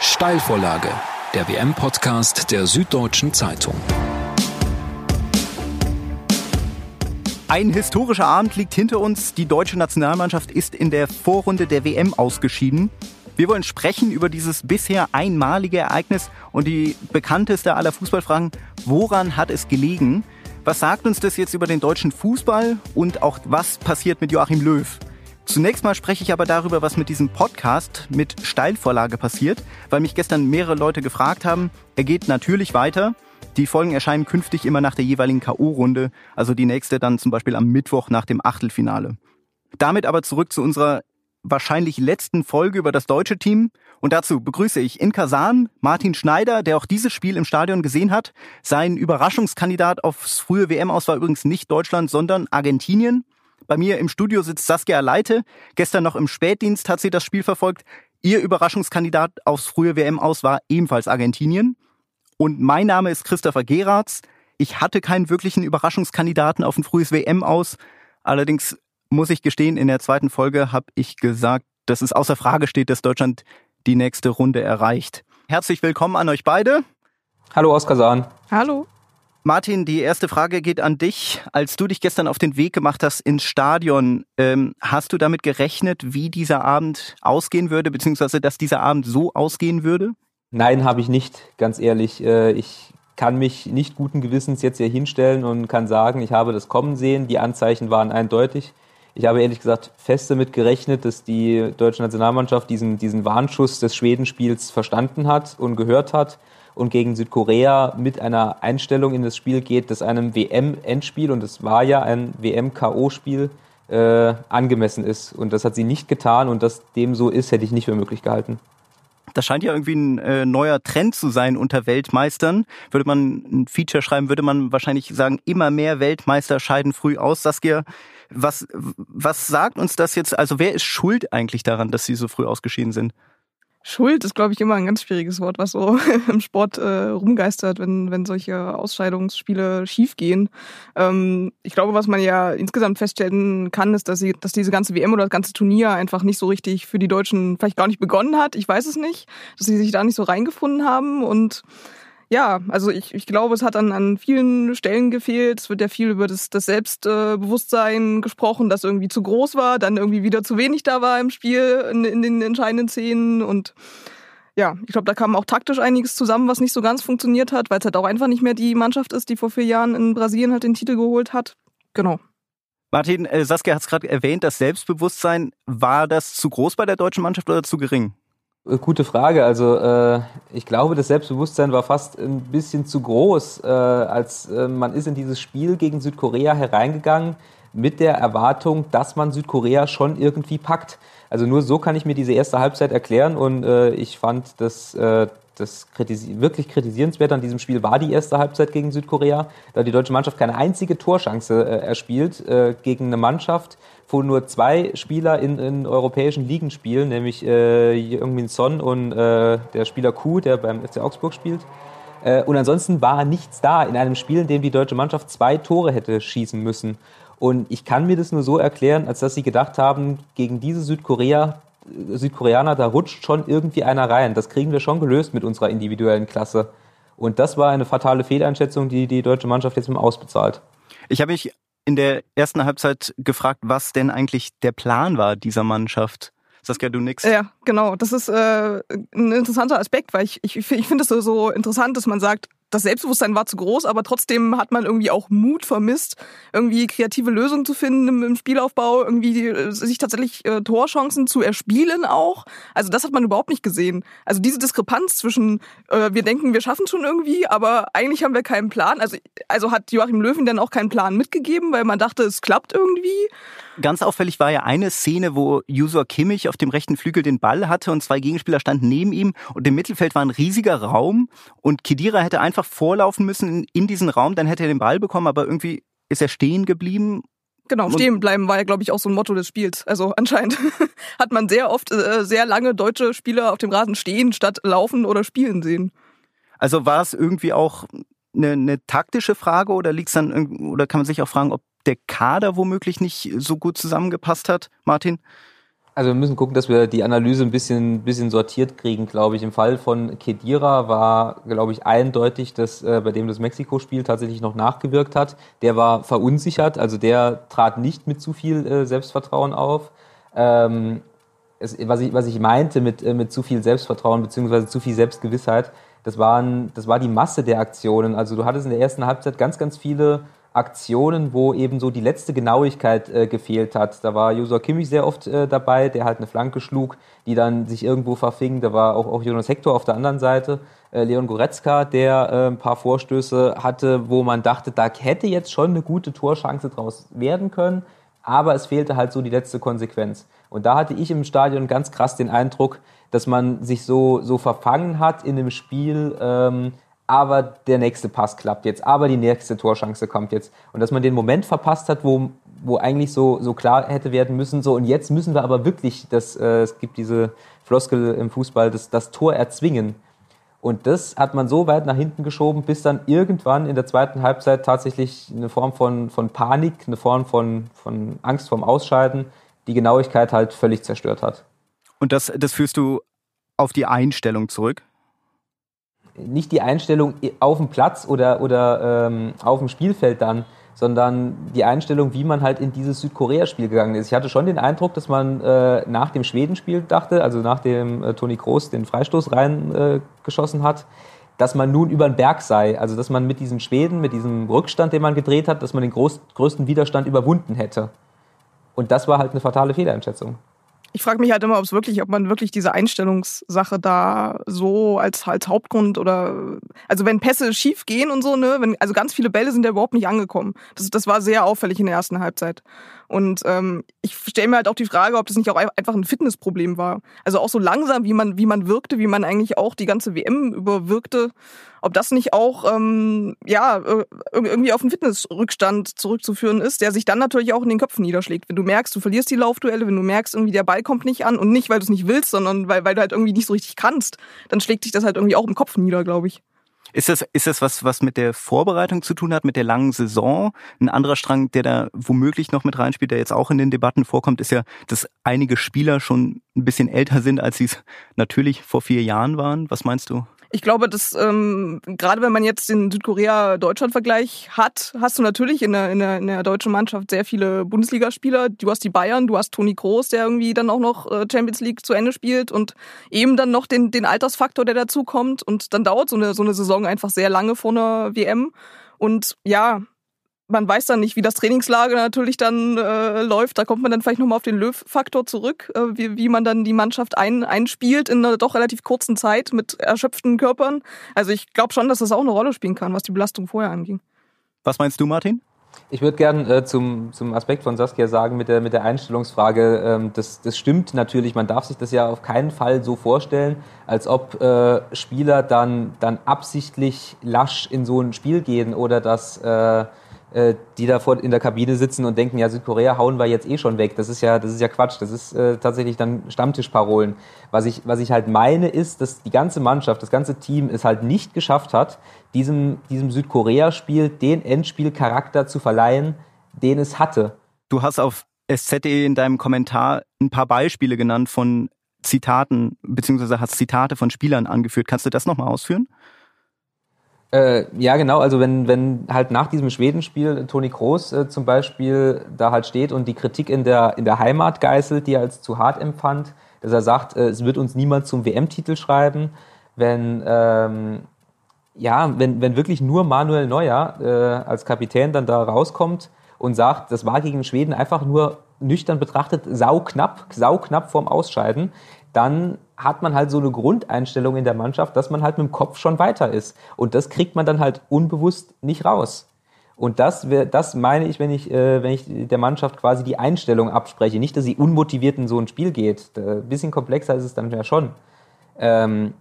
Steilvorlage, der WM-Podcast der Süddeutschen Zeitung. Ein historischer Abend liegt hinter uns. Die deutsche Nationalmannschaft ist in der Vorrunde der WM ausgeschieden. Wir wollen sprechen über dieses bisher einmalige Ereignis und die bekannteste aller Fußballfragen. Woran hat es gelegen? Was sagt uns das jetzt über den deutschen Fußball und auch was passiert mit Joachim Löw? Zunächst mal spreche ich aber darüber, was mit diesem Podcast mit Steilvorlage passiert, weil mich gestern mehrere Leute gefragt haben. Er geht natürlich weiter. Die Folgen erscheinen künftig immer nach der jeweiligen K.O.-Runde, also die nächste dann zum Beispiel am Mittwoch nach dem Achtelfinale. Damit aber zurück zu unserer wahrscheinlich letzten Folge über das deutsche Team. Und dazu begrüße ich in Kasan Martin Schneider, der auch dieses Spiel im Stadion gesehen hat. Sein Überraschungskandidat aufs frühe WM aus war übrigens nicht Deutschland, sondern Argentinien. Bei mir im Studio sitzt Saskia Leite. Gestern noch im Spätdienst hat sie das Spiel verfolgt. Ihr Überraschungskandidat aufs frühe WM aus war ebenfalls Argentinien. Und mein Name ist Christopher Geratz. Ich hatte keinen wirklichen Überraschungskandidaten auf ein frühes WM aus. Allerdings muss ich gestehen, in der zweiten Folge habe ich gesagt, dass es außer Frage steht, dass Deutschland die nächste Runde erreicht. Herzlich willkommen an euch beide. Hallo aus Kasan. Hallo. Martin, die erste Frage geht an dich. Als du dich gestern auf den Weg gemacht hast ins Stadion, ähm, hast du damit gerechnet, wie dieser Abend ausgehen würde, beziehungsweise dass dieser Abend so ausgehen würde? Nein, habe ich nicht, ganz ehrlich. Äh, ich kann mich nicht guten Gewissens jetzt hier hinstellen und kann sagen, ich habe das kommen sehen. Die Anzeichen waren eindeutig. Ich habe ehrlich gesagt fest damit gerechnet, dass die deutsche Nationalmannschaft diesen, diesen Warnschuss des Schwedenspiels verstanden hat und gehört hat und gegen Südkorea mit einer Einstellung in das Spiel geht, das einem WM-Endspiel, und es war ja ein WM-KO-Spiel, äh, angemessen ist. Und das hat sie nicht getan und dass dem so ist, hätte ich nicht für möglich gehalten. Das scheint ja irgendwie ein äh, neuer Trend zu sein unter Weltmeistern. Würde man ein Feature schreiben, würde man wahrscheinlich sagen, immer mehr Weltmeister scheiden früh aus. Saskia, was, was sagt uns das jetzt? Also wer ist schuld eigentlich daran, dass sie so früh ausgeschieden sind? Schuld ist, glaube ich, immer ein ganz schwieriges Wort, was so im Sport äh, rumgeistert, wenn, wenn solche Ausscheidungsspiele schiefgehen. Ähm, ich glaube, was man ja insgesamt feststellen kann, ist, dass, sie, dass diese ganze WM oder das ganze Turnier einfach nicht so richtig für die Deutschen vielleicht gar nicht begonnen hat. Ich weiß es nicht, dass sie sich da nicht so reingefunden haben und ja, also ich, ich glaube, es hat an, an vielen Stellen gefehlt. Es wird ja viel über das, das Selbstbewusstsein gesprochen, das irgendwie zu groß war, dann irgendwie wieder zu wenig da war im Spiel, in, in den entscheidenden Szenen. Und ja, ich glaube, da kam auch taktisch einiges zusammen, was nicht so ganz funktioniert hat, weil es halt auch einfach nicht mehr die Mannschaft ist, die vor vier Jahren in Brasilien halt den Titel geholt hat. Genau. Martin, äh, Saskia hat es gerade erwähnt, das Selbstbewusstsein, war das zu groß bei der deutschen Mannschaft oder zu gering? Äh, gute Frage. Also äh, ich glaube, das Selbstbewusstsein war fast ein bisschen zu groß, äh, als äh, man ist in dieses Spiel gegen Südkorea hereingegangen mit der Erwartung, dass man Südkorea schon irgendwie packt. Also nur so kann ich mir diese erste Halbzeit erklären und äh, ich fand, dass äh, das kritisi wirklich kritisierenswert an diesem Spiel war die erste Halbzeit gegen Südkorea, da die deutsche Mannschaft keine einzige Torschance äh, erspielt äh, gegen eine Mannschaft, wo nur zwei Spieler in, in europäischen Ligen spielen, nämlich äh, Jungmin Son und äh, der Spieler Kuh, der beim FC Augsburg spielt. Äh, und ansonsten war nichts da in einem Spiel, in dem die deutsche Mannschaft zwei Tore hätte schießen müssen. Und ich kann mir das nur so erklären, als dass sie gedacht haben, gegen diese Südkorea, Südkoreaner, da rutscht schon irgendwie einer rein. Das kriegen wir schon gelöst mit unserer individuellen Klasse. Und das war eine fatale Fehleinschätzung, die die deutsche Mannschaft jetzt mal ausbezahlt. Ich habe mich in der ersten Halbzeit gefragt, was denn eigentlich der Plan war dieser Mannschaft. Saskia, du nix. Ja, genau. Das ist äh, ein interessanter Aspekt, weil ich, ich, ich finde es so, so interessant, dass man sagt, das Selbstbewusstsein war zu groß, aber trotzdem hat man irgendwie auch Mut vermisst, irgendwie kreative Lösungen zu finden im, im Spielaufbau, irgendwie äh, sich tatsächlich äh, Torchancen zu erspielen auch. Also das hat man überhaupt nicht gesehen. Also diese Diskrepanz zwischen, äh, wir denken, wir schaffen schon irgendwie, aber eigentlich haben wir keinen Plan. Also, also hat Joachim Löwen dann auch keinen Plan mitgegeben, weil man dachte, es klappt irgendwie. Ganz auffällig war ja eine Szene, wo Jusor Kimmich auf dem rechten Flügel den Ball hatte und zwei Gegenspieler standen neben ihm und im Mittelfeld war ein riesiger Raum und Kedira hätte einfach vorlaufen müssen in, in diesen Raum, dann hätte er den Ball bekommen, aber irgendwie ist er stehen geblieben Genau, stehen bleiben war ja, glaube ich, auch so ein Motto des Spiels. Also anscheinend hat man sehr oft äh, sehr lange deutsche Spieler auf dem Rasen stehen, statt laufen oder spielen sehen. Also war es irgendwie auch eine, eine taktische Frage oder liegt's dann oder kann man sich auch fragen, ob der Kader womöglich nicht so gut zusammengepasst hat, Martin? Also wir müssen gucken, dass wir die Analyse ein bisschen, bisschen sortiert kriegen, glaube ich. Im Fall von Kedira war, glaube ich, eindeutig, dass äh, bei dem das Mexiko-Spiel tatsächlich noch nachgewirkt hat. Der war verunsichert, also der trat nicht mit zu viel äh, Selbstvertrauen auf. Ähm, es, was, ich, was ich meinte mit, äh, mit zu viel Selbstvertrauen beziehungsweise zu viel Selbstgewissheit, das, waren, das war die Masse der Aktionen. Also du hattest in der ersten Halbzeit ganz, ganz viele Aktionen, wo eben so die letzte Genauigkeit äh, gefehlt hat. Da war Josua Kimmich sehr oft äh, dabei, der halt eine Flanke schlug, die dann sich irgendwo verfing. Da war auch, auch Jonas Hector auf der anderen Seite. Äh, Leon Goretzka, der äh, ein paar Vorstöße hatte, wo man dachte, da hätte jetzt schon eine gute Torchance draus werden können. Aber es fehlte halt so die letzte Konsequenz. Und da hatte ich im Stadion ganz krass den Eindruck, dass man sich so, so verfangen hat in dem Spiel, ähm, aber der nächste Pass klappt jetzt, aber die nächste Torschance kommt jetzt. Und dass man den Moment verpasst hat, wo, wo eigentlich so, so klar hätte werden müssen, so und jetzt müssen wir aber wirklich, das, äh, es gibt diese Floskel im Fußball, das, das Tor erzwingen. Und das hat man so weit nach hinten geschoben, bis dann irgendwann in der zweiten Halbzeit tatsächlich eine Form von, von Panik, eine Form von, von Angst vorm Ausscheiden, die Genauigkeit halt völlig zerstört hat. Und das, das führst du auf die Einstellung zurück? Nicht die Einstellung auf dem Platz oder, oder ähm, auf dem Spielfeld dann, sondern die Einstellung, wie man halt in dieses Südkorea-Spiel gegangen ist. Ich hatte schon den Eindruck, dass man äh, nach dem Schwedenspiel dachte, also nachdem äh, Toni Kroos den Freistoß reingeschossen äh, hat, dass man nun über den Berg sei. Also dass man mit diesen Schweden, mit diesem Rückstand, den man gedreht hat, dass man den groß, größten Widerstand überwunden hätte. Und das war halt eine fatale Fehleinschätzung ich frage mich halt immer, ob es wirklich, ob man wirklich diese Einstellungssache da so als, als Hauptgrund oder also wenn Pässe schief gehen und so, ne, wenn, also ganz viele Bälle sind ja überhaupt nicht angekommen. Das, das war sehr auffällig in der ersten Halbzeit. Und ähm, ich stelle mir halt auch die Frage, ob das nicht auch einfach ein Fitnessproblem war. Also auch so langsam, wie man, wie man wirkte, wie man eigentlich auch die ganze WM überwirkte, ob das nicht auch ähm, ja irgendwie auf einen Fitnessrückstand zurückzuführen ist, der sich dann natürlich auch in den Köpfen niederschlägt. Wenn du merkst, du verlierst die Laufduelle, wenn du merkst, irgendwie der Ball kommt nicht an und nicht, weil du es nicht willst, sondern weil, weil du halt irgendwie nicht so richtig kannst, dann schlägt sich das halt irgendwie auch im Kopf nieder, glaube ich. Ist das, ist das was, was mit der Vorbereitung zu tun hat, mit der langen Saison? Ein anderer Strang, der da womöglich noch mit reinspielt, der jetzt auch in den Debatten vorkommt, ist ja, dass einige Spieler schon ein bisschen älter sind, als sie es natürlich vor vier Jahren waren. Was meinst du? Ich glaube, dass ähm, gerade wenn man jetzt den Südkorea-Deutschland-Vergleich hat, hast du natürlich in der, in, der, in der deutschen Mannschaft sehr viele Bundesligaspieler. Du hast die Bayern, du hast Toni Kroos, der irgendwie dann auch noch äh, Champions League zu Ende spielt und eben dann noch den, den Altersfaktor, der dazu kommt. Und dann dauert so eine, so eine Saison einfach sehr lange vor einer WM. Und ja, man weiß dann nicht, wie das Trainingslager natürlich dann äh, läuft. Da kommt man dann vielleicht nochmal auf den Löw-Faktor zurück, äh, wie, wie man dann die Mannschaft ein, einspielt in einer doch relativ kurzen Zeit mit erschöpften Körpern. Also ich glaube schon, dass das auch eine Rolle spielen kann, was die Belastung vorher anging. Was meinst du, Martin? Ich würde gerne äh, zum, zum Aspekt von Saskia sagen, mit der, mit der Einstellungsfrage, ähm, das, das stimmt natürlich, man darf sich das ja auf keinen Fall so vorstellen, als ob äh, Spieler dann, dann absichtlich lasch in so ein Spiel gehen oder dass äh, äh, die da vor in der Kabine sitzen und denken, ja, Südkorea hauen wir jetzt eh schon weg. Das ist ja, das ist ja Quatsch. Das ist äh, tatsächlich dann Stammtischparolen. Was ich, was ich halt meine, ist, dass die ganze Mannschaft, das ganze Team es halt nicht geschafft hat, diesem, diesem Südkorea-Spiel den Endspielcharakter zu verleihen, den es hatte. Du hast auf SZE in deinem Kommentar ein paar Beispiele genannt von Zitaten, beziehungsweise hast Zitate von Spielern angeführt. Kannst du das nochmal ausführen? Äh, ja, genau. Also wenn, wenn halt nach diesem Schwedenspiel Toni Kroos äh, zum Beispiel da halt steht und die Kritik in der, in der Heimat geißelt, die er als zu hart empfand, dass er sagt, äh, es wird uns niemand zum WM-Titel schreiben, wenn, ähm, ja, wenn, wenn wirklich nur Manuel Neuer äh, als Kapitän dann da rauskommt und sagt, das war gegen Schweden einfach nur nüchtern betrachtet sauknapp, sauknapp vorm Ausscheiden, dann hat man halt so eine Grundeinstellung in der Mannschaft, dass man halt mit dem Kopf schon weiter ist. Und das kriegt man dann halt unbewusst nicht raus. Und das, das meine ich, wenn ich, äh, wenn ich der Mannschaft quasi die Einstellung abspreche. Nicht, dass sie unmotiviert in so ein Spiel geht. Ein bisschen komplexer ist es dann ja schon. Ähm,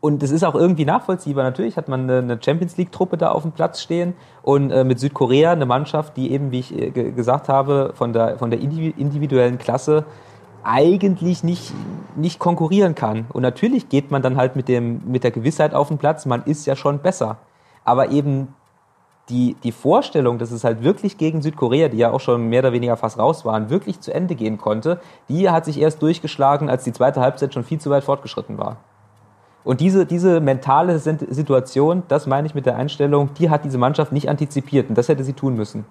und es ist auch irgendwie nachvollziehbar. Natürlich hat man eine Champions League-Truppe da auf dem Platz stehen und äh, mit Südkorea eine Mannschaft, die eben, wie ich äh, gesagt habe, von der, von der individuellen Klasse eigentlich nicht, nicht konkurrieren kann. Und natürlich geht man dann halt mit, dem, mit der Gewissheit auf den Platz, man ist ja schon besser. Aber eben die, die Vorstellung, dass es halt wirklich gegen Südkorea, die ja auch schon mehr oder weniger fast raus waren, wirklich zu Ende gehen konnte, die hat sich erst durchgeschlagen, als die zweite Halbzeit schon viel zu weit fortgeschritten war. Und diese, diese mentale Situation, das meine ich mit der Einstellung, die hat diese Mannschaft nicht antizipiert und das hätte sie tun müssen.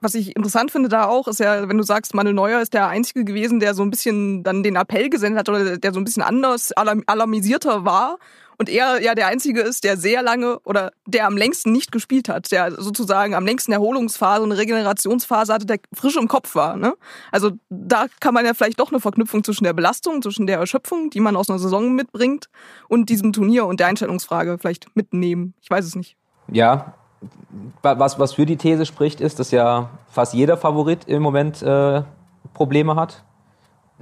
Was ich interessant finde da auch, ist ja, wenn du sagst, Manuel Neuer ist der Einzige gewesen, der so ein bisschen dann den Appell gesendet hat oder der so ein bisschen anders alarmisierter war und er ja der Einzige ist, der sehr lange oder der am längsten nicht gespielt hat, der sozusagen am längsten Erholungsphase und Regenerationsphase hatte, der frisch im Kopf war. Ne? Also da kann man ja vielleicht doch eine Verknüpfung zwischen der Belastung, zwischen der Erschöpfung, die man aus einer Saison mitbringt, und diesem Turnier und der Einstellungsfrage vielleicht mitnehmen. Ich weiß es nicht. Ja, was, was für die These spricht, ist, dass ja fast jeder Favorit im Moment äh, Probleme hat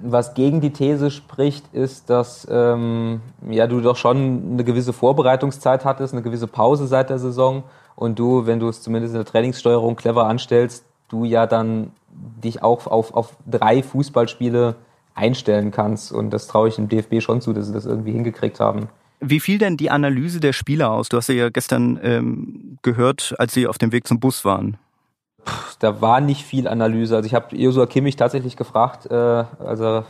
was gegen die These spricht, ist, dass ähm, ja, du doch schon eine gewisse Vorbereitungszeit hattest, eine gewisse Pause seit der Saison und du, wenn du es zumindest in der Trainingssteuerung clever anstellst, du ja dann dich auch auf, auf drei Fußballspiele einstellen kannst. Und das traue ich dem DFB schon zu, dass sie das irgendwie hingekriegt haben. Wie fiel denn die Analyse der Spieler aus? Du hast ja gestern ähm, gehört, als sie auf dem Weg zum Bus waren da war nicht viel Analyse. Also ich habe Josua Kimmich tatsächlich gefragt, äh, also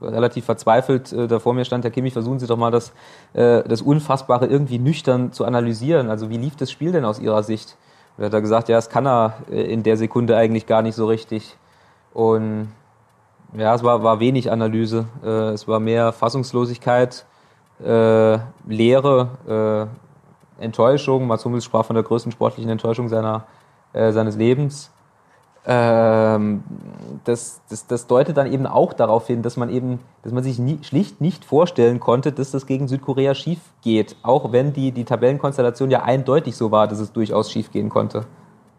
relativ verzweifelt äh, da vor mir stand, Herr Kimmich, versuchen Sie doch mal das, äh, das Unfassbare irgendwie nüchtern zu analysieren. Also wie lief das Spiel denn aus Ihrer Sicht? Und er hat er gesagt, ja, das kann er äh, in der Sekunde eigentlich gar nicht so richtig. Und ja, es war, war wenig Analyse. Äh, es war mehr Fassungslosigkeit, äh, Leere, äh, Enttäuschung. Mats Hummels sprach von der größten sportlichen Enttäuschung seiner äh, seines Lebens. Ähm, das, das, das deutet dann eben auch darauf hin, dass man eben, dass man sich nie, schlicht nicht vorstellen konnte, dass das gegen Südkorea schief geht, auch wenn die, die Tabellenkonstellation ja eindeutig so war, dass es durchaus schief gehen konnte.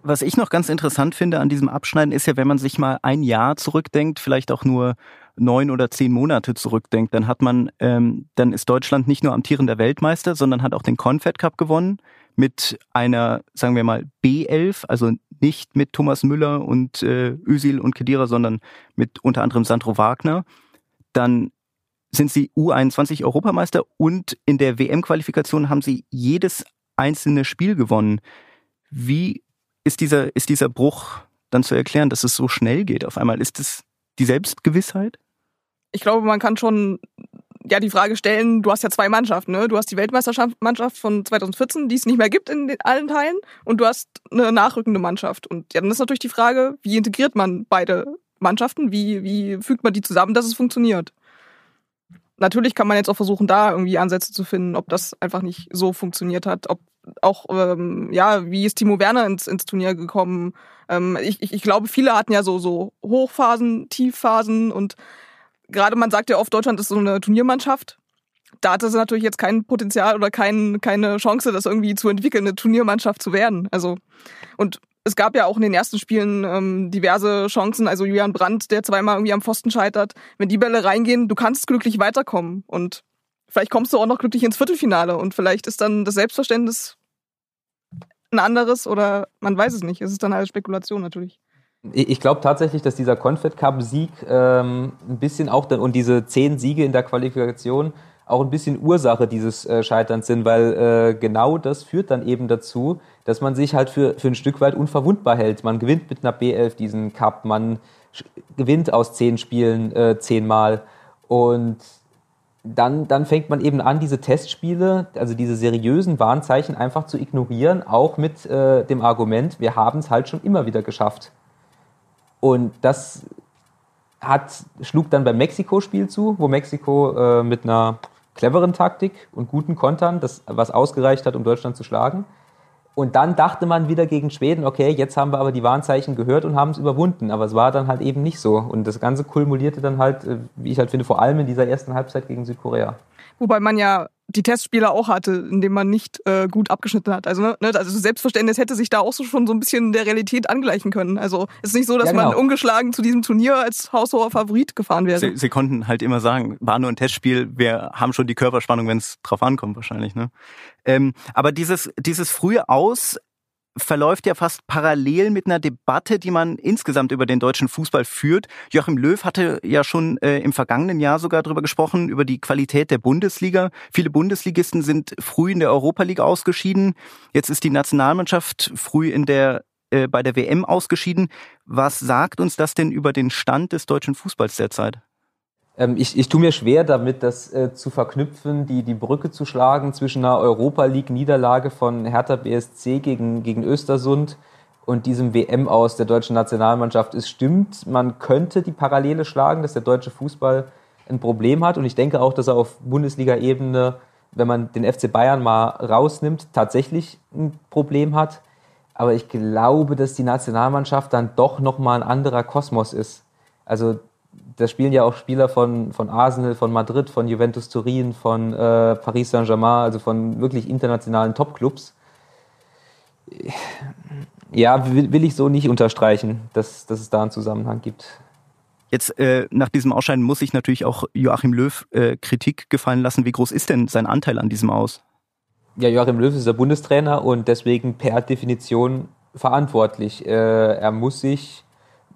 Was ich noch ganz interessant finde an diesem Abschneiden ist ja, wenn man sich mal ein Jahr zurückdenkt, vielleicht auch nur neun oder zehn Monate zurückdenkt, dann hat man, ähm, dann ist Deutschland nicht nur amtierender Weltmeister, sondern hat auch den Confed Cup gewonnen mit einer, sagen wir mal, B11, also nicht mit Thomas Müller und äh, Özil und Kedira, sondern mit unter anderem Sandro Wagner. Dann sind sie U21 Europameister und in der WM-Qualifikation haben sie jedes einzelne Spiel gewonnen. Wie ist dieser, ist dieser Bruch dann zu erklären, dass es so schnell geht auf einmal? Ist es die Selbstgewissheit? Ich glaube, man kann schon ja die Frage stellen, du hast ja zwei Mannschaften, ne? Du hast die Weltmeisterschaftsmannschaft von 2014, die es nicht mehr gibt in allen Teilen, und du hast eine nachrückende Mannschaft. Und ja, dann ist natürlich die Frage, wie integriert man beide Mannschaften? Wie, wie fügt man die zusammen, dass es funktioniert? Natürlich kann man jetzt auch versuchen, da irgendwie Ansätze zu finden, ob das einfach nicht so funktioniert hat, ob auch, ähm, ja, wie ist Timo Werner ins, ins Turnier gekommen? Ähm, ich, ich, ich glaube, viele hatten ja so, so Hochphasen, Tiefphasen und gerade man sagt ja oft, Deutschland ist so eine Turniermannschaft. Da hat es natürlich jetzt kein Potenzial oder kein, keine Chance, das irgendwie zu entwickeln, eine Turniermannschaft zu werden. Also, und es gab ja auch in den ersten Spielen ähm, diverse Chancen. Also Julian Brandt, der zweimal irgendwie am Pfosten scheitert. Wenn die Bälle reingehen, du kannst glücklich weiterkommen. Und vielleicht kommst du auch noch glücklich ins Viertelfinale. Und vielleicht ist dann das Selbstverständnis ein anderes oder man weiß es nicht. Es ist dann halt Spekulation natürlich. Ich glaube tatsächlich, dass dieser Confed Cup-Sieg ähm, ein bisschen auch dann und diese zehn Siege in der Qualifikation auch ein bisschen Ursache dieses äh, Scheiterns sind, weil äh, genau das führt dann eben dazu, dass man sich halt für, für ein Stück weit unverwundbar hält. Man gewinnt mit einer B11 diesen Cup, man gewinnt aus zehn Spielen äh, zehnmal und dann, dann fängt man eben an, diese Testspiele, also diese seriösen Warnzeichen einfach zu ignorieren, auch mit äh, dem Argument, wir haben es halt schon immer wieder geschafft. Und das hat, schlug dann beim Mexiko-Spiel zu, wo Mexiko äh, mit einer cleveren Taktik und guten Kontern, das was ausgereicht hat, um Deutschland zu schlagen. Und dann dachte man wieder gegen Schweden, okay, jetzt haben wir aber die Warnzeichen gehört und haben es überwunden. Aber es war dann halt eben nicht so. Und das Ganze kulmulierte dann halt, äh, wie ich halt finde, vor allem in dieser ersten Halbzeit gegen Südkorea. Wobei man ja die Testspiele auch hatte, indem man nicht äh, gut abgeschnitten hat. Also, ne, ne also Selbstverständnis hätte sich da auch so schon so ein bisschen der Realität angleichen können. Also es ist nicht so, dass ja, genau. man ungeschlagen zu diesem Turnier als haushoher Favorit gefahren wäre. Sie, Sie, konnten halt immer sagen, war nur ein Testspiel, wir haben schon die Körperspannung, wenn es drauf ankommt wahrscheinlich. Ne? Ähm, aber dieses, dieses frühe Aus verläuft ja fast parallel mit einer Debatte, die man insgesamt über den deutschen Fußball führt. Joachim Löw hatte ja schon äh, im vergangenen Jahr sogar darüber gesprochen, über die Qualität der Bundesliga. Viele Bundesligisten sind früh in der Europa League ausgeschieden. Jetzt ist die Nationalmannschaft früh in der äh, bei der WM ausgeschieden. Was sagt uns das denn über den Stand des deutschen Fußballs derzeit? Ähm, ich, ich tue mir schwer damit, das äh, zu verknüpfen, die, die Brücke zu schlagen zwischen einer Europa League-Niederlage von Hertha BSC gegen, gegen Östersund und diesem WM aus der deutschen Nationalmannschaft. Es stimmt, man könnte die Parallele schlagen, dass der deutsche Fußball ein Problem hat. Und ich denke auch, dass er auf Bundesliga-Ebene, wenn man den FC Bayern mal rausnimmt, tatsächlich ein Problem hat. Aber ich glaube, dass die Nationalmannschaft dann doch nochmal ein anderer Kosmos ist. Also da spielen ja auch Spieler von, von Arsenal, von Madrid, von Juventus Turin, von äh, Paris Saint-Germain, also von wirklich internationalen Topclubs. Ja, will, will ich so nicht unterstreichen, dass, dass es da einen Zusammenhang gibt. Jetzt äh, nach diesem Ausscheiden muss ich natürlich auch Joachim Löw äh, Kritik gefallen lassen. Wie groß ist denn sein Anteil an diesem Aus? Ja, Joachim Löw ist der Bundestrainer und deswegen per Definition verantwortlich. Äh, er muss sich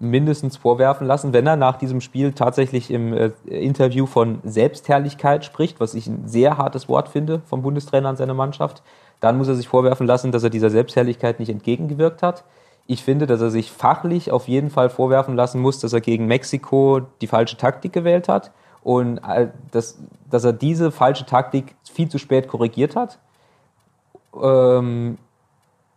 mindestens vorwerfen lassen, wenn er nach diesem Spiel tatsächlich im äh, Interview von Selbstherrlichkeit spricht, was ich ein sehr hartes Wort finde vom Bundestrainer an seine Mannschaft, dann muss er sich vorwerfen lassen, dass er dieser Selbstherrlichkeit nicht entgegengewirkt hat. Ich finde, dass er sich fachlich auf jeden Fall vorwerfen lassen muss, dass er gegen Mexiko die falsche Taktik gewählt hat und äh, dass, dass er diese falsche Taktik viel zu spät korrigiert hat. Ähm,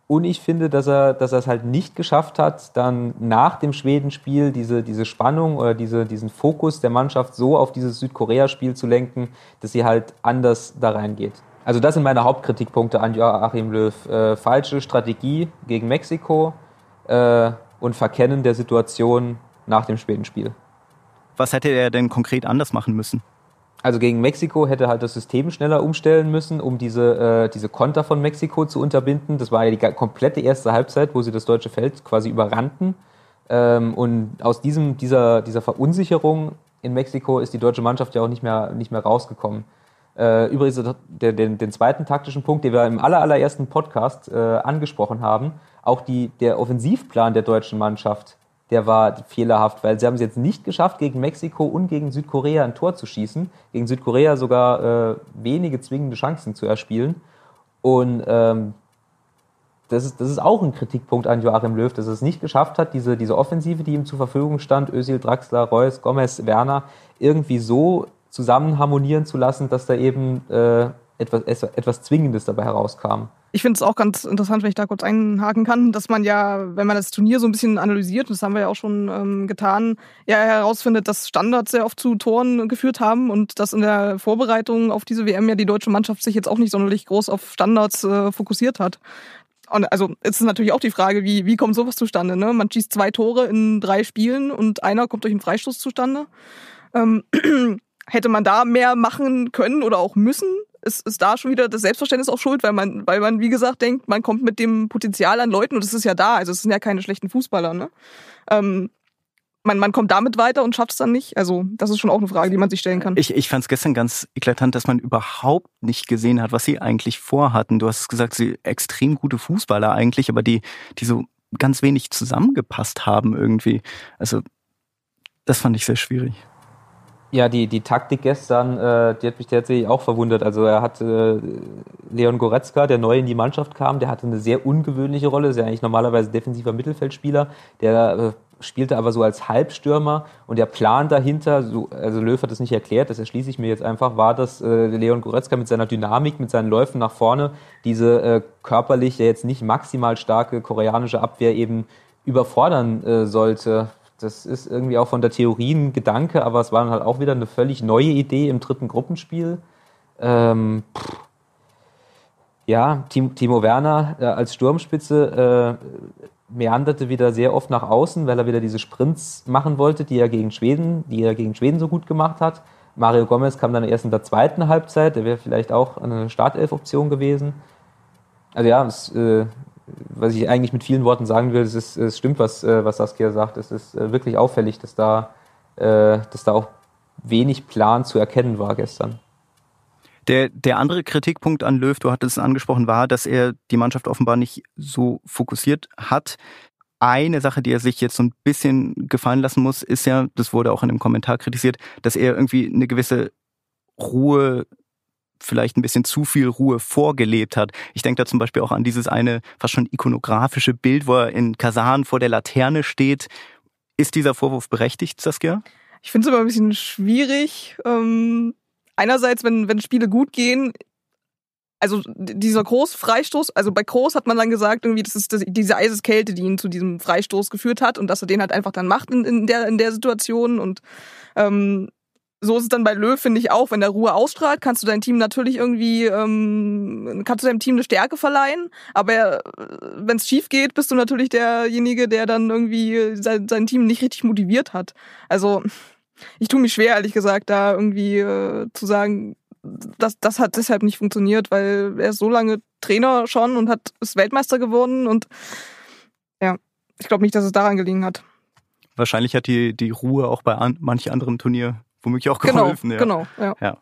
und ich finde, dass er, dass er es halt nicht geschafft hat, dann nach dem Schwedenspiel diese, diese Spannung oder diese, diesen Fokus der Mannschaft so auf dieses Südkorea-Spiel zu lenken, dass sie halt anders da reingeht. Also das sind meine Hauptkritikpunkte an Joachim Löw. Äh, falsche Strategie gegen Mexiko äh, und Verkennen der Situation nach dem Schwedenspiel. Was hätte er denn konkret anders machen müssen? Also gegen Mexiko hätte halt das System schneller umstellen müssen, um diese, äh, diese Konter von Mexiko zu unterbinden. Das war ja die komplette erste Halbzeit, wo sie das deutsche Feld quasi überrannten. Ähm, und aus diesem, dieser, dieser Verunsicherung in Mexiko ist die deutsche Mannschaft ja auch nicht mehr, nicht mehr rausgekommen. Äh, übrigens, der, den, den zweiten taktischen Punkt, den wir im allerersten Podcast äh, angesprochen haben, auch die, der Offensivplan der deutschen Mannschaft der war fehlerhaft, weil sie haben es jetzt nicht geschafft, gegen Mexiko und gegen Südkorea ein Tor zu schießen. Gegen Südkorea sogar äh, wenige zwingende Chancen zu erspielen. Und ähm, das, ist, das ist auch ein Kritikpunkt an Joachim Löw, dass er es nicht geschafft hat, diese, diese Offensive, die ihm zur Verfügung stand, Özil, Draxler, Reus, Gomez, Werner, irgendwie so zusammen harmonieren zu lassen, dass da eben äh, etwas, etwas Zwingendes dabei herauskam. Ich finde es auch ganz interessant, wenn ich da kurz einhaken kann, dass man ja, wenn man das Turnier so ein bisschen analysiert, das haben wir ja auch schon ähm, getan, ja herausfindet, dass Standards sehr oft zu Toren geführt haben und dass in der Vorbereitung auf diese WM ja die deutsche Mannschaft sich jetzt auch nicht sonderlich groß auf Standards äh, fokussiert hat. Und also es ist natürlich auch die Frage, wie, wie kommt sowas zustande? Ne? Man schießt zwei Tore in drei Spielen und einer kommt durch einen Freistoß zustande. Ähm, hätte man da mehr machen können oder auch müssen? Ist, ist da schon wieder das Selbstverständnis auch schuld, weil man, weil man, wie gesagt, denkt, man kommt mit dem Potenzial an Leuten und es ist ja da. Also es sind ja keine schlechten Fußballer, ne? Ähm, man, man kommt damit weiter und schafft es dann nicht. Also das ist schon auch eine Frage, die man sich stellen kann. Ich, ich fand es gestern ganz eklatant, dass man überhaupt nicht gesehen hat, was sie eigentlich vorhatten. Du hast gesagt, sie extrem gute Fußballer eigentlich, aber die, die so ganz wenig zusammengepasst haben irgendwie. Also das fand ich sehr schwierig. Ja, die, die Taktik gestern, äh, die hat mich tatsächlich auch verwundert. Also er hatte äh, Leon Goretzka, der neu in die Mannschaft kam, der hatte eine sehr ungewöhnliche Rolle, ist ja eigentlich normalerweise defensiver Mittelfeldspieler, der äh, spielte aber so als Halbstürmer und der Plan dahinter, so, also Löw hat das nicht erklärt, das erschließe ich mir jetzt einfach, war, dass äh, Leon Goretzka mit seiner Dynamik, mit seinen Läufen nach vorne diese äh, körperlich ja jetzt nicht maximal starke koreanische Abwehr eben überfordern äh, sollte das ist irgendwie auch von der Theorie ein Gedanke, aber es war dann halt auch wieder eine völlig neue Idee im dritten Gruppenspiel. Ähm, ja, Timo Werner äh, als Sturmspitze äh, meanderte wieder sehr oft nach außen, weil er wieder diese Sprints machen wollte, die er gegen Schweden, die er gegen Schweden so gut gemacht hat. Mario Gomez kam dann erst in der zweiten Halbzeit, der wäre vielleicht auch eine Startelf-Option gewesen. Also ja, es äh, was ich eigentlich mit vielen Worten sagen will, es, ist, es stimmt, was, äh, was Saskia sagt. Es ist äh, wirklich auffällig, dass da, äh, dass da auch wenig Plan zu erkennen war gestern. Der, der andere Kritikpunkt an Löw, du hattest es angesprochen, war, dass er die Mannschaft offenbar nicht so fokussiert hat. Eine Sache, die er sich jetzt so ein bisschen gefallen lassen muss, ist ja, das wurde auch in einem Kommentar kritisiert, dass er irgendwie eine gewisse Ruhe vielleicht ein bisschen zu viel Ruhe vorgelebt hat. Ich denke da zum Beispiel auch an dieses eine fast schon ikonografische Bild, wo er in Kasan vor der Laterne steht. Ist dieser Vorwurf berechtigt, Saskia? Ich finde es immer ein bisschen schwierig. Ähm, einerseits, wenn, wenn Spiele gut gehen, also dieser Groß-Freistoß, also bei Groß hat man dann gesagt, irgendwie, das ist das, diese Eiseskälte, die ihn zu diesem Freistoß geführt hat und dass er den halt einfach dann macht in, in der, in der Situation und ähm, so ist es dann bei Löw, finde ich auch. Wenn der Ruhe ausstrahlt, kannst du dein Team natürlich irgendwie, ähm, kannst du deinem Team eine Stärke verleihen. Aber wenn es schief geht, bist du natürlich derjenige, der dann irgendwie sein, sein Team nicht richtig motiviert hat. Also ich tue mich schwer, ehrlich gesagt, da irgendwie äh, zu sagen, das, das hat deshalb nicht funktioniert, weil er ist so lange Trainer schon und hat ist Weltmeister geworden und ja, ich glaube nicht, dass es daran gelegen hat. Wahrscheinlich hat die, die Ruhe auch bei an, manch anderem Turnier womöglich auch genau, geholfen. Genau, ja. genau, ja. ja.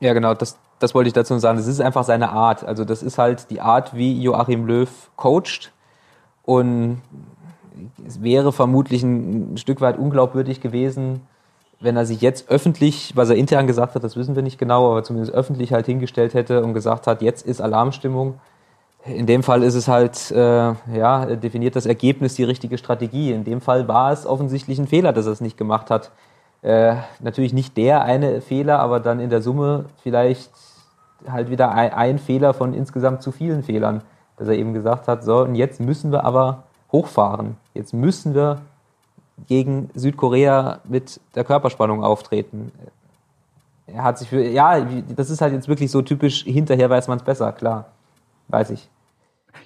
Ja, genau, das, das wollte ich dazu sagen. Das ist einfach seine Art. Also das ist halt die Art, wie Joachim Löw coacht. Und es wäre vermutlich ein, ein Stück weit unglaubwürdig gewesen, wenn er sich jetzt öffentlich, was er intern gesagt hat, das wissen wir nicht genau, aber zumindest öffentlich halt hingestellt hätte und gesagt hat, jetzt ist Alarmstimmung. In dem Fall ist es halt, äh, ja, definiert das Ergebnis die richtige Strategie. In dem Fall war es offensichtlich ein Fehler, dass er es nicht gemacht hat. Äh, natürlich nicht der eine Fehler, aber dann in der Summe vielleicht halt wieder ein, ein, Fehler von insgesamt zu vielen Fehlern, dass er eben gesagt hat, so, und jetzt müssen wir aber hochfahren. Jetzt müssen wir gegen Südkorea mit der Körperspannung auftreten. Er hat sich für, ja, das ist halt jetzt wirklich so typisch, hinterher weiß man es besser, klar. Weiß ich.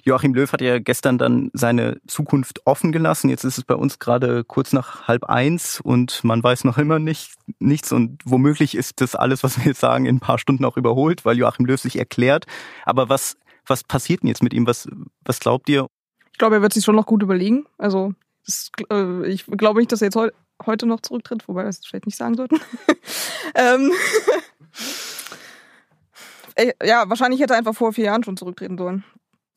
Joachim Löw hat ja gestern dann seine Zukunft offen gelassen. Jetzt ist es bei uns gerade kurz nach halb eins und man weiß noch immer nicht, nichts und womöglich ist das alles, was wir jetzt sagen, in ein paar Stunden auch überholt, weil Joachim Löw sich erklärt. Aber was, was passiert denn jetzt mit ihm? Was, was glaubt ihr? Ich glaube, er wird sich schon noch gut überlegen. Also das, äh, ich glaube nicht, dass er jetzt heu heute noch zurücktritt, wobei wir das vielleicht nicht sagen sollten. ähm, ja, wahrscheinlich hätte er einfach vor vier Jahren schon zurücktreten sollen.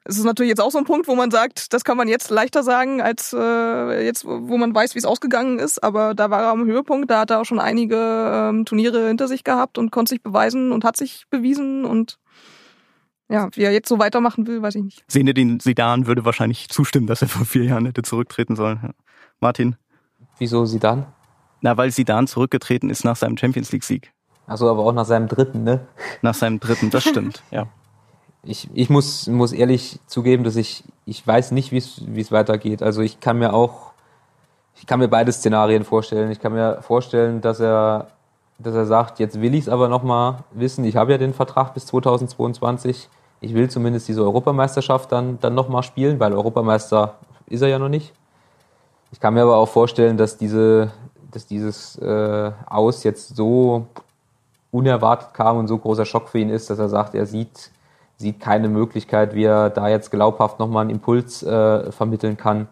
Es ist natürlich jetzt auch so ein Punkt, wo man sagt, das kann man jetzt leichter sagen, als äh, jetzt, wo man weiß, wie es ausgegangen ist. Aber da war er am Höhepunkt, da hat er auch schon einige ähm, Turniere hinter sich gehabt und konnte sich beweisen und hat sich bewiesen. Und ja, wie er jetzt so weitermachen will, weiß ich nicht. den Sidan würde wahrscheinlich zustimmen, dass er vor vier Jahren hätte zurücktreten sollen. Ja. Martin? Wieso Sidan? Na, weil Sidan zurückgetreten ist nach seinem Champions League-Sieg. Also aber auch nach seinem dritten, ne? Nach seinem dritten, das stimmt, ja ich, ich muss, muss ehrlich zugeben, dass ich, ich weiß nicht, wie es weitergeht. Also ich kann mir auch, ich kann mir beide Szenarien vorstellen. Ich kann mir vorstellen, dass er, dass er sagt, jetzt will ich es aber nochmal wissen. Ich habe ja den Vertrag bis 2022. Ich will zumindest diese Europameisterschaft dann, dann nochmal spielen, weil Europameister ist er ja noch nicht. Ich kann mir aber auch vorstellen, dass diese, dass dieses äh, Aus jetzt so unerwartet kam und so großer Schock für ihn ist, dass er sagt, er sieht sieht keine Möglichkeit, wie er da jetzt glaubhaft nochmal einen Impuls äh, vermitteln kann.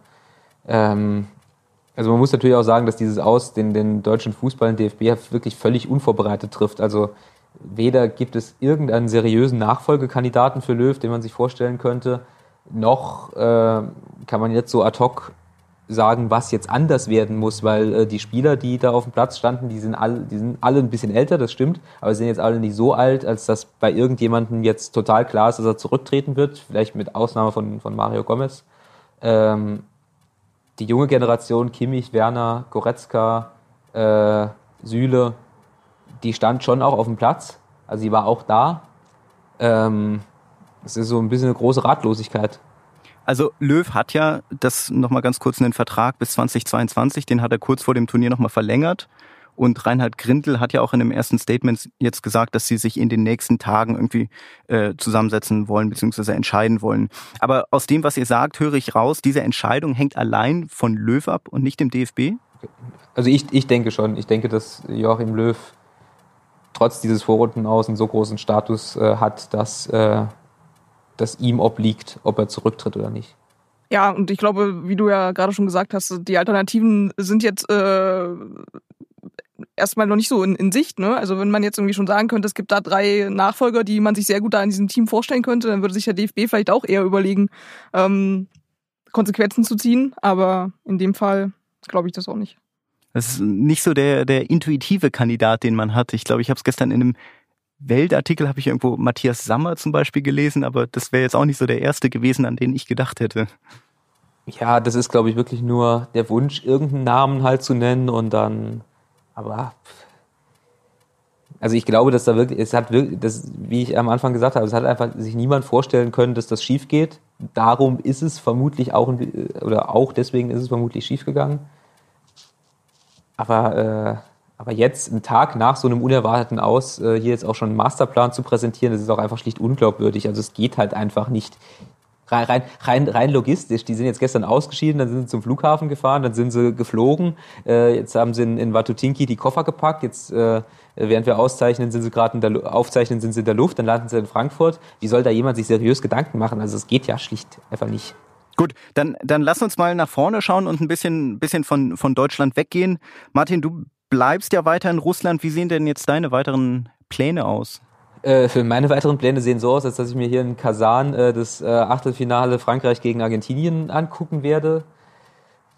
Ähm, also man muss natürlich auch sagen, dass dieses Aus den, den deutschen Fußball, den DFB, wirklich völlig unvorbereitet trifft. Also weder gibt es irgendeinen seriösen Nachfolgekandidaten für Löw, den man sich vorstellen könnte, noch äh, kann man jetzt so ad hoc sagen, was jetzt anders werden muss, weil äh, die Spieler, die da auf dem Platz standen, die sind, alle, die sind alle ein bisschen älter, das stimmt, aber sie sind jetzt alle nicht so alt, als dass bei irgendjemandem jetzt total klar ist, dass er zurücktreten wird, vielleicht mit Ausnahme von, von Mario Gomez. Ähm, die junge Generation, Kimmich, Werner, Goretzka, äh, Süle, die stand schon auch auf dem Platz, also sie war auch da. Ähm, es ist so ein bisschen eine große Ratlosigkeit also Löw hat ja das nochmal ganz kurz einen Vertrag bis 2022, den hat er kurz vor dem Turnier nochmal verlängert. Und Reinhard Grindel hat ja auch in dem ersten Statement jetzt gesagt, dass sie sich in den nächsten Tagen irgendwie äh, zusammensetzen wollen bzw. entscheiden wollen. Aber aus dem, was ihr sagt, höre ich raus, diese Entscheidung hängt allein von Löw ab und nicht dem DFB? Also ich, ich denke schon. Ich denke, dass Joachim Löw trotz dieses Vorrunden aus einen so großen Status äh, hat, dass äh, das ihm obliegt, ob er zurücktritt oder nicht. Ja, und ich glaube, wie du ja gerade schon gesagt hast, die Alternativen sind jetzt äh, erstmal noch nicht so in, in Sicht. Ne? Also wenn man jetzt irgendwie schon sagen könnte, es gibt da drei Nachfolger, die man sich sehr gut da in diesem Team vorstellen könnte, dann würde sich der DFB vielleicht auch eher überlegen, ähm, Konsequenzen zu ziehen. Aber in dem Fall glaube ich das auch nicht. Das ist nicht so der, der intuitive Kandidat, den man hat. Ich glaube, ich habe es gestern in einem Weltartikel, habe ich irgendwo Matthias Sammer zum Beispiel gelesen, aber das wäre jetzt auch nicht so der erste gewesen, an den ich gedacht hätte. Ja, das ist, glaube ich, wirklich nur der Wunsch, irgendeinen Namen halt zu nennen und dann, aber also ich glaube, dass da wirklich, es hat wirklich, das, wie ich am Anfang gesagt habe, es hat einfach sich niemand vorstellen können, dass das schief geht. Darum ist es vermutlich auch, oder auch deswegen ist es vermutlich schief gegangen. Aber, äh, aber jetzt, einen Tag nach so einem unerwarteten Aus, äh, hier jetzt auch schon einen Masterplan zu präsentieren, das ist auch einfach schlicht unglaubwürdig. Also es geht halt einfach nicht rein, rein, rein logistisch. Die sind jetzt gestern ausgeschieden, dann sind sie zum Flughafen gefahren, dann sind sie geflogen. Äh, jetzt haben sie in, in Watutinki die Koffer gepackt. Jetzt, äh, während wir auszeichnen, sind sie gerade in der aufzeichnen, sind sie in der Luft, dann landen sie in Frankfurt. Wie soll da jemand sich seriös Gedanken machen? Also es geht ja schlicht einfach nicht. Gut, dann, dann lass uns mal nach vorne schauen und ein bisschen, bisschen von, von Deutschland weggehen. Martin, du bleibst ja weiter in Russland. Wie sehen denn jetzt deine weiteren Pläne aus? Äh, für meine weiteren Pläne sehen so aus, als dass ich mir hier in Kasan äh, das äh, Achtelfinale Frankreich gegen Argentinien angucken werde.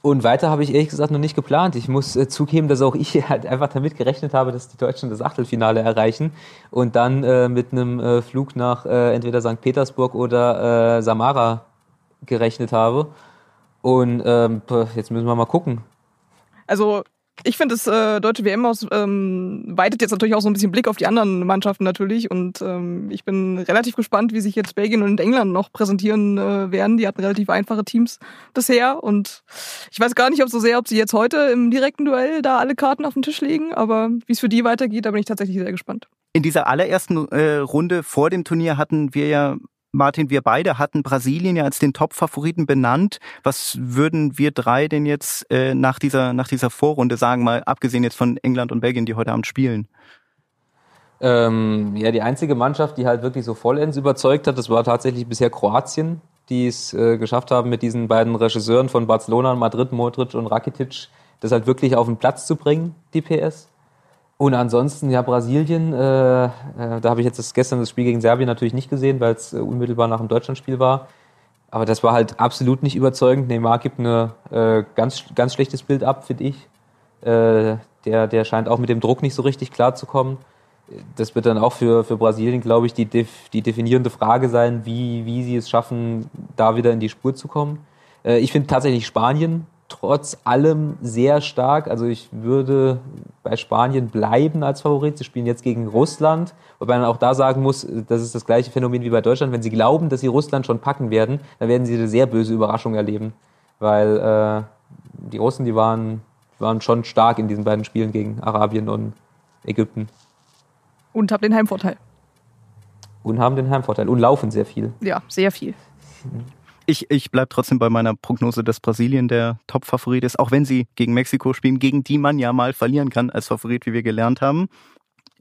Und weiter habe ich ehrlich gesagt noch nicht geplant. Ich muss äh, zugeben, dass auch ich halt einfach damit gerechnet habe, dass die Deutschen das Achtelfinale erreichen und dann äh, mit einem äh, Flug nach äh, entweder St. Petersburg oder äh, Samara gerechnet habe. Und ähm, jetzt müssen wir mal gucken. Also ich finde, das äh, deutsche WM aus ähm, weitet jetzt natürlich auch so ein bisschen Blick auf die anderen Mannschaften natürlich. Und ähm, ich bin relativ gespannt, wie sich jetzt Belgien und England noch präsentieren äh, werden. Die hatten relativ einfache Teams bisher. Und ich weiß gar nicht, ob so sehr, ob sie jetzt heute im direkten Duell da alle Karten auf den Tisch legen. Aber wie es für die weitergeht, da bin ich tatsächlich sehr gespannt. In dieser allerersten äh, Runde vor dem Turnier hatten wir ja Martin, wir beide hatten Brasilien ja als den Top-Favoriten benannt. Was würden wir drei denn jetzt äh, nach, dieser, nach dieser Vorrunde sagen, mal abgesehen jetzt von England und Belgien, die heute Abend spielen? Ähm, ja, die einzige Mannschaft, die halt wirklich so vollends überzeugt hat, das war tatsächlich bisher Kroatien, die es äh, geschafft haben, mit diesen beiden Regisseuren von Barcelona, Madrid, Modric und Rakitic, das halt wirklich auf den Platz zu bringen, die PS. Und ansonsten, ja, Brasilien, äh, äh, da habe ich jetzt das, gestern das Spiel gegen Serbien natürlich nicht gesehen, weil es äh, unmittelbar nach dem Deutschlandspiel war. Aber das war halt absolut nicht überzeugend. Neymar gibt ein äh, ganz, ganz schlechtes Bild ab, finde ich. Äh, der, der scheint auch mit dem Druck nicht so richtig klarzukommen. Das wird dann auch für, für Brasilien, glaube ich, die, die definierende Frage sein, wie, wie sie es schaffen, da wieder in die Spur zu kommen. Äh, ich finde tatsächlich Spanien trotz allem sehr stark. Also ich würde bei Spanien bleiben als Favorit. Sie spielen jetzt gegen Russland, wobei man auch da sagen muss, das ist das gleiche Phänomen wie bei Deutschland. Wenn sie glauben, dass sie Russland schon packen werden, dann werden sie eine sehr böse Überraschung erleben, weil äh, die Russen, die waren, waren schon stark in diesen beiden Spielen gegen Arabien und Ägypten. Und haben den Heimvorteil. Und haben den Heimvorteil und laufen sehr viel. Ja, sehr viel. Ich, ich bleibe trotzdem bei meiner Prognose, dass Brasilien der Top-Favorit ist, auch wenn sie gegen Mexiko spielen, gegen die man ja mal verlieren kann als Favorit, wie wir gelernt haben.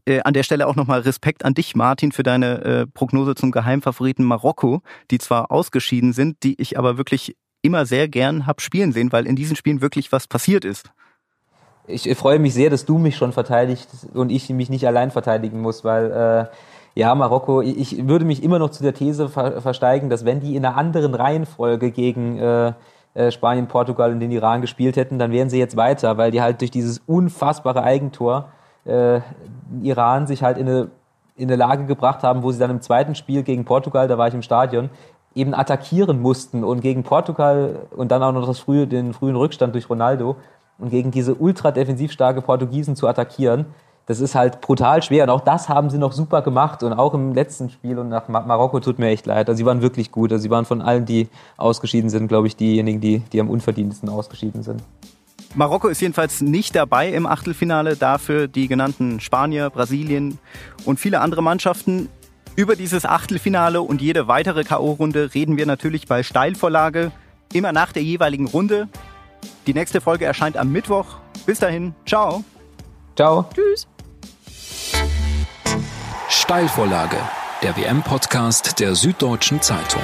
Äh, an der Stelle auch nochmal Respekt an dich, Martin, für deine äh, Prognose zum Geheimfavoriten Marokko, die zwar ausgeschieden sind, die ich aber wirklich immer sehr gern hab spielen sehen, weil in diesen Spielen wirklich was passiert ist. Ich freue mich sehr, dass du mich schon verteidigt und ich mich nicht allein verteidigen muss, weil äh, ja, Marokko, ich würde mich immer noch zu der These ver versteigen, dass wenn die in einer anderen Reihenfolge gegen äh, äh, Spanien, Portugal und den Iran gespielt hätten, dann wären sie jetzt weiter, weil die halt durch dieses unfassbare Eigentor äh, Iran sich halt in eine, in eine Lage gebracht haben, wo sie dann im zweiten Spiel gegen Portugal, da war ich im Stadion, eben attackieren mussten und gegen Portugal und dann auch noch das frühe, den frühen Rückstand durch Ronaldo und gegen diese ultra defensiv starke Portugiesen zu attackieren, das ist halt brutal schwer. Und auch das haben sie noch super gemacht. Und auch im letzten Spiel und nach Marokko tut mir echt leid. Also sie waren wirklich gut. Also sie waren von allen, die ausgeschieden sind, glaube ich, diejenigen, die, die am unverdientesten ausgeschieden sind. Marokko ist jedenfalls nicht dabei im Achtelfinale. Dafür die genannten Spanier, Brasilien und viele andere Mannschaften. Über dieses Achtelfinale und jede weitere K.O.-Runde reden wir natürlich bei Steilvorlage. Immer nach der jeweiligen Runde. Die nächste Folge erscheint am Mittwoch. Bis dahin, ciao. Ciao. Tschüss. Steilvorlage, der WM-Podcast der Süddeutschen Zeitung.